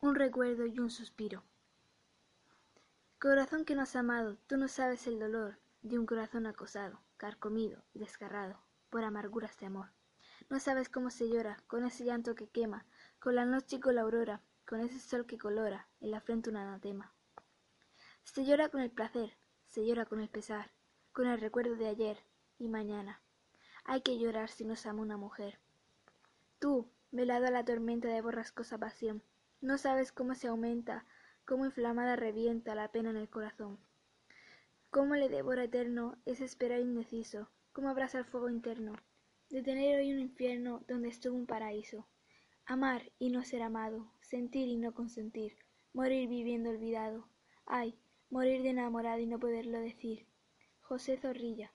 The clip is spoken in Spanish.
un recuerdo y un suspiro. Corazón que no has amado, tú no sabes el dolor de un corazón acosado, carcomido, desgarrado, por amarguras de amor. No sabes cómo se llora, con ese llanto que quema, con la noche y con la aurora, con ese sol que colora, en la frente un anatema. Se llora con el placer, se llora con el pesar, con el recuerdo de ayer y mañana. Hay que llorar si nos ama una mujer. Tú, velado a la tormenta de borrascosa pasión. No sabes cómo se aumenta, cómo inflamada revienta la pena en el corazón. Cómo le devora eterno ese esperar indeciso, cómo abraza el fuego interno, de tener hoy un infierno donde estuvo un paraíso. Amar y no ser amado, sentir y no consentir, morir viviendo olvidado. Ay, morir de enamorado y no poderlo decir. José Zorrilla.